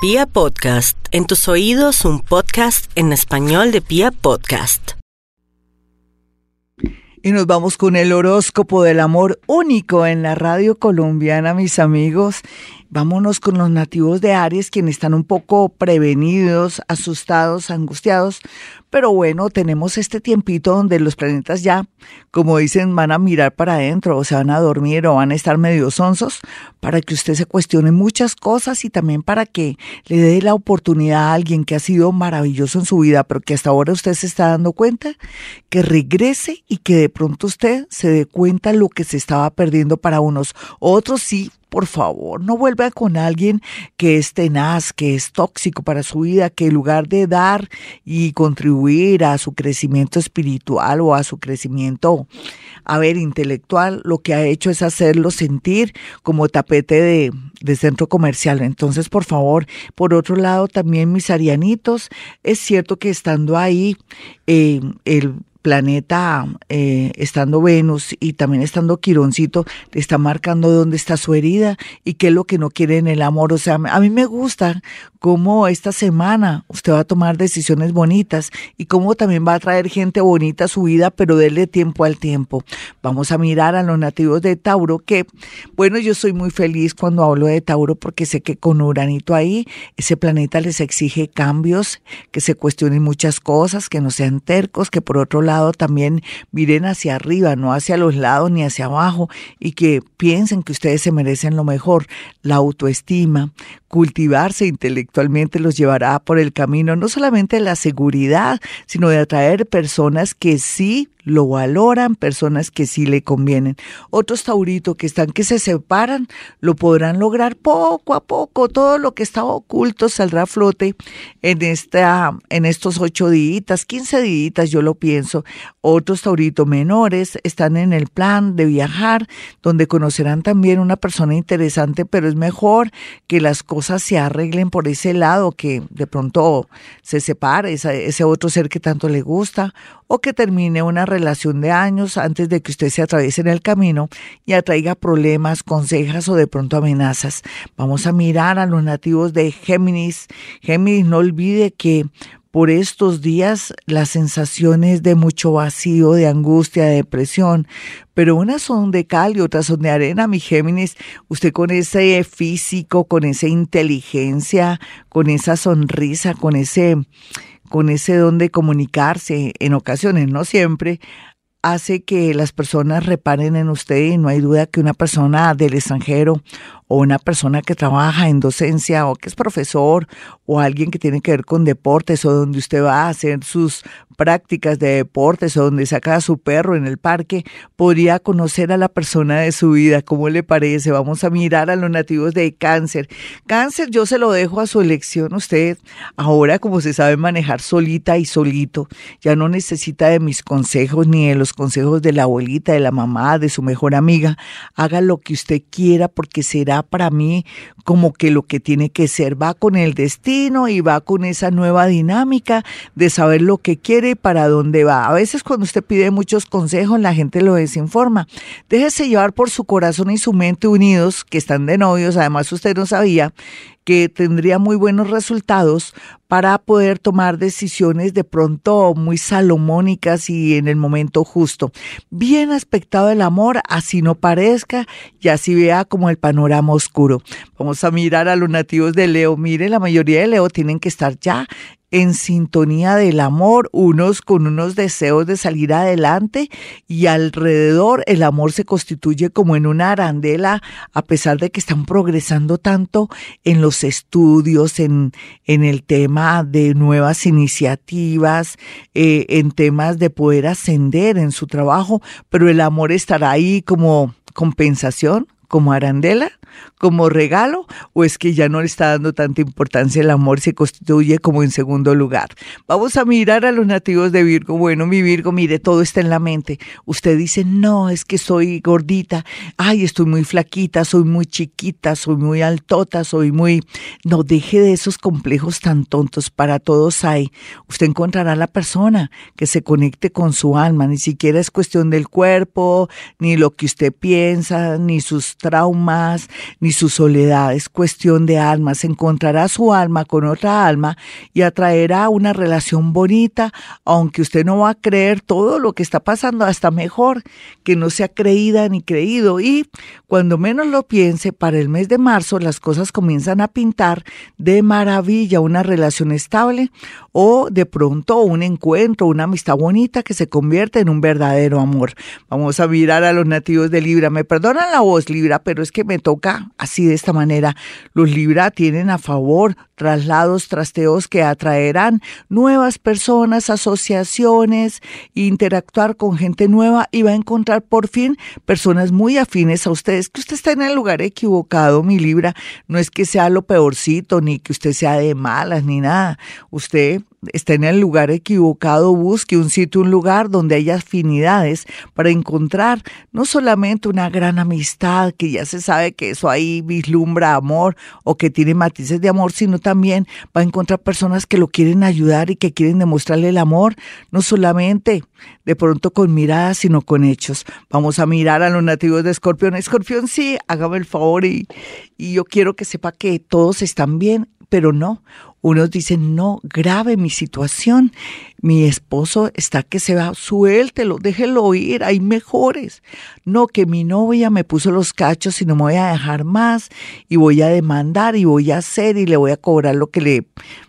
Pia Podcast, en tus oídos un podcast en español de Pia Podcast. Y nos vamos con el horóscopo del amor único en la radio colombiana, mis amigos. Vámonos con los nativos de Aries, quienes están un poco prevenidos, asustados, angustiados. Pero bueno, tenemos este tiempito donde los planetas ya, como dicen, van a mirar para adentro, o se van a dormir o van a estar medio sonsos, para que usted se cuestione muchas cosas y también para que le dé la oportunidad a alguien que ha sido maravilloso en su vida, pero que hasta ahora usted se está dando cuenta, que regrese y que de pronto usted se dé cuenta lo que se estaba perdiendo para unos. Otros sí por favor, no vuelva con alguien que es tenaz, que es tóxico para su vida, que en lugar de dar y contribuir a su crecimiento espiritual o a su crecimiento, a ver, intelectual, lo que ha hecho es hacerlo sentir como tapete de, centro comercial. Entonces, por favor, por otro lado, también mis arianitos, es cierto que estando ahí, eh, el planeta, eh, estando Venus y también estando Quironcito, le está marcando dónde está su herida y qué es lo que no quiere en el amor. O sea, a mí me gusta cómo esta semana usted va a tomar decisiones bonitas y cómo también va a traer gente bonita a su vida, pero déle tiempo al tiempo. Vamos a mirar a los nativos de Tauro, que bueno, yo soy muy feliz cuando hablo de Tauro porque sé que con Uranito ahí, ese planeta les exige cambios, que se cuestionen muchas cosas, que no sean tercos, que por otro lado también miren hacia arriba, no hacia los lados ni hacia abajo y que piensen que ustedes se merecen lo mejor, la autoestima, cultivarse intelectualmente los llevará por el camino no solamente de la seguridad, sino de atraer personas que sí lo valoran, personas que sí le convienen. Otros tauritos que están que se separan, lo podrán lograr poco a poco. Todo lo que estaba oculto saldrá a flote en esta, en estos ocho días, quince días, yo lo pienso. Otros tauritos menores están en el plan de viajar, donde conocerán también una persona interesante, pero es mejor que las cosas se arreglen por ese lado, que de pronto se separe ese, ese otro ser que tanto le gusta, o que termine una relación de años antes de que usted se atraviese en el camino y atraiga problemas, consejas o de pronto amenazas. Vamos a mirar a los nativos de Géminis. Géminis, no olvide que por estos días las sensaciones de mucho vacío, de angustia, de depresión, pero unas son de cal y otras son de arena, mi Géminis. Usted con ese físico, con esa inteligencia, con esa sonrisa, con ese con ese don de comunicarse en ocasiones, no siempre, hace que las personas reparen en usted y no hay duda que una persona del extranjero o una persona que trabaja en docencia o que es profesor o alguien que tiene que ver con deportes o donde usted va a hacer sus prácticas de deportes o donde saca a su perro en el parque, podría conocer a la persona de su vida. ¿Cómo le parece? Vamos a mirar a los nativos de cáncer. Cáncer yo se lo dejo a su elección. Usted ahora como se sabe manejar solita y solito, ya no necesita de mis consejos ni de los consejos de la abuelita, de la mamá, de su mejor amiga. Haga lo que usted quiera porque será para mí como que lo que tiene que ser. Va con el destino y va con esa nueva dinámica de saber lo que quiere para dónde va. A veces cuando usted pide muchos consejos, la gente lo desinforma. Déjese llevar por su corazón y su mente unidos, que están de novios, además usted no sabía que tendría muy buenos resultados para poder tomar decisiones de pronto muy salomónicas y en el momento justo. Bien aspectado el amor, así no parezca y así vea como el panorama oscuro. Vamos a mirar a los nativos de Leo. Mire, la mayoría de Leo tienen que estar ya en sintonía del amor, unos con unos deseos de salir adelante y alrededor el amor se constituye como en una arandela a pesar de que están progresando tanto en los estudios, en, en el tema de nuevas iniciativas, eh, en temas de poder ascender en su trabajo, pero el amor estará ahí como compensación, como arandela como regalo o es que ya no le está dando tanta importancia el amor se constituye como en segundo lugar. Vamos a mirar a los nativos de Virgo. Bueno, mi Virgo, mire, todo está en la mente. Usted dice, no, es que soy gordita, ay, estoy muy flaquita, soy muy chiquita, soy muy altota, soy muy... No deje de esos complejos tan tontos, para todos hay. Usted encontrará la persona que se conecte con su alma, ni siquiera es cuestión del cuerpo, ni lo que usted piensa, ni sus traumas ni su soledad, es cuestión de almas. Encontrará su alma con otra alma y atraerá una relación bonita, aunque usted no va a creer todo lo que está pasando, hasta mejor que no sea creída ni creído. Y cuando menos lo piense, para el mes de marzo las cosas comienzan a pintar de maravilla, una relación estable o de pronto un encuentro, una amistad bonita que se convierte en un verdadero amor. Vamos a mirar a los nativos de Libra. Me perdonan la voz, Libra, pero es que me toca así de esta manera. Los Libra tienen a favor traslados, trasteos que atraerán nuevas personas, asociaciones, interactuar con gente nueva y va a encontrar por fin personas muy afines a ustedes. Que usted está en el lugar equivocado, mi Libra. No es que sea lo peorcito, ni que usted sea de malas, ni nada. Usted está en el lugar equivocado, busque un sitio, un lugar donde haya afinidades para encontrar no solamente una gran amistad, que ya se sabe que eso ahí vislumbra amor o que tiene matices de amor, sino también va a encontrar personas que lo quieren ayudar y que quieren demostrarle el amor, no solamente de pronto con miradas, sino con hechos. Vamos a mirar a los nativos de Escorpión. Escorpión, sí, hágame el favor y yo quiero que sepa que todos están bien, pero no. Unos dicen, no, grave mi situación. Mi esposo está que se va, suéltelo, déjelo ir, hay mejores. No, que mi novia me puso los cachos y no me voy a dejar más y voy a demandar y voy a hacer y le voy a cobrar lo que le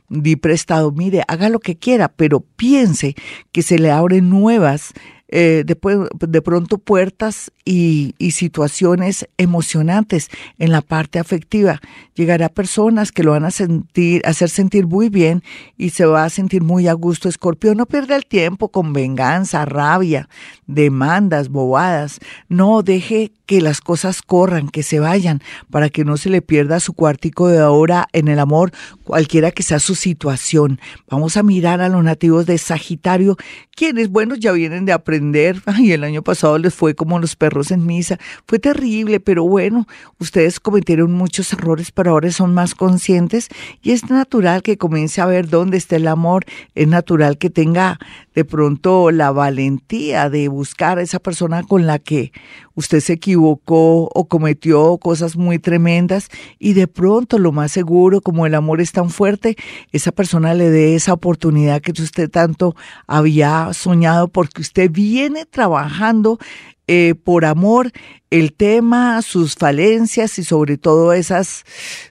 di prestado. Mire, haga lo que quiera, pero piense que se le abren nuevas eh, de, pronto puertas y, situaciones emocionantes en la parte afectiva. Llegará personas que lo van a sentir, hacer sentir muy bien y se va a sentir muy a gusto. Escorpio, no pierda el tiempo con venganza, rabia, demandas, bobadas. No deje que las cosas corran, que se vayan, para que no se le pierda su cuartico de ahora en el amor, cualquiera que sea su situación. Vamos a mirar a los nativos de Sagitario, quienes, bueno, ya vienen de aprender. Ay, el año pasado les fue como los perros en misa. Fue terrible, pero bueno, ustedes cometieron muchos errores, pero ahora son más conscientes y es natural que comience a ver dónde está el amor. Es natural que tenga de pronto la valentía de buscar a esa persona con la que usted se equivocó o cometió cosas muy tremendas y de pronto lo más seguro, como el amor es tan fuerte, esa persona le dé esa oportunidad que usted tanto había soñado porque usted viene trabajando eh, por amor el tema, sus falencias y sobre todo esas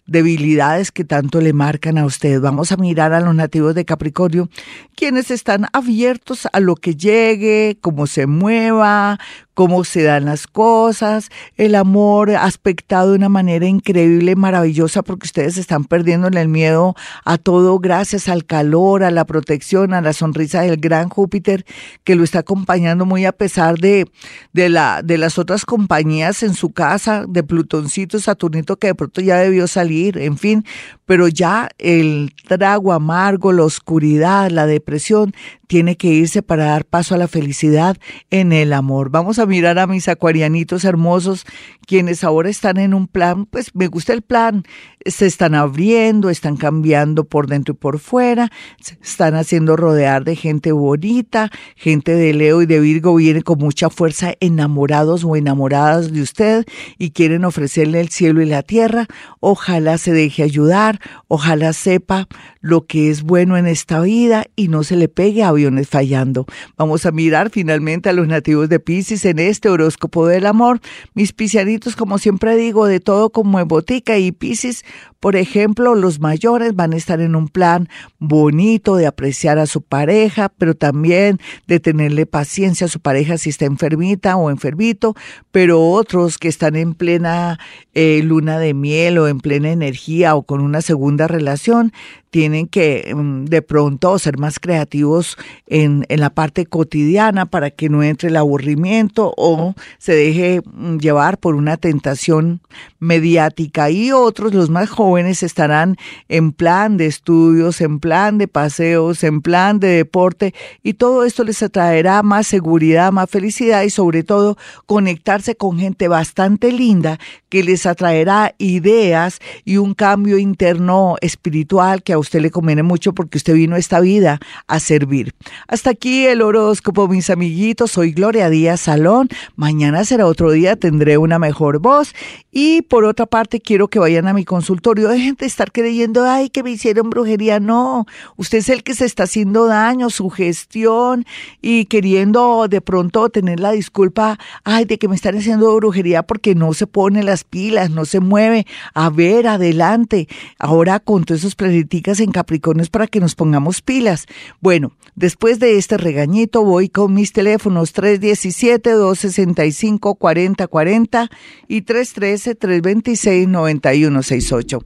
debilidades que tanto le marcan a usted. Vamos a mirar a los nativos de Capricornio, quienes están abiertos a lo que llegue, cómo se mueva, cómo se dan las cosas, el amor aspectado de una manera increíble, maravillosa, porque ustedes están perdiendo el miedo a todo gracias al calor, a la protección, a la sonrisa del gran Júpiter que lo está acompañando muy a pesar de, de, la, de las otras compañías en su casa de Plutoncito, Saturnito, que de pronto ya debió salir, en fin, pero ya el trago amargo, la oscuridad, la depresión, tiene que irse para dar paso a la felicidad en el amor. Vamos a mirar a mis acuarianitos hermosos, quienes ahora están en un plan, pues me gusta el plan, se están abriendo, están cambiando por dentro y por fuera, se están haciendo rodear de gente bonita, gente de Leo y de Virgo viene con mucha fuerza enamorados o enamoradas de usted y quieren ofrecerle el cielo y la tierra. Ojalá se deje ayudar, ojalá sepa lo que es bueno en esta vida y no se le pegue aviones fallando. Vamos a mirar finalmente a los nativos de Pisces en este horóscopo del amor. Mis piscianitos, como siempre digo, de todo como en botica y Pisces por ejemplo, los mayores van a estar en un plan bonito de apreciar a su pareja, pero también de tenerle paciencia a su pareja si está enfermita o enfermito, pero otros que están en plena eh, luna de miel o en plena energía o con una segunda relación, tienen que mm, de pronto ser más creativos en, en, la parte cotidiana para que no entre el aburrimiento o se deje mm, llevar por una tentación mediática. Y otros, los más jóvenes, estarán en plan de estudios, en plan de paseos, en plan de deporte y todo esto les atraerá más seguridad, más felicidad y sobre todo conectarse con gente bastante linda que les atraerá ideas y un cambio interno espiritual que a usted le conviene mucho porque usted vino a esta vida a servir. Hasta aquí el horóscopo, mis amiguitos. Soy Gloria Díaz Salón. Mañana será otro día, tendré una mejor voz. Y por otra parte, quiero que vayan a mi consultorio. Dejen de estar creyendo, ay, que me hicieron brujería. No, usted es el que se está haciendo daño, su gestión y queriendo de pronto tener la disculpa, ay, de que me están haciendo brujería porque no se pone las pilas, no se mueve. A ver, adelante. Ahora con todos esos planeticas en Capricornio para que nos pongamos pilas. Bueno, después de este regañito voy con mis teléfonos 317-265-4040 y 313-326-9168.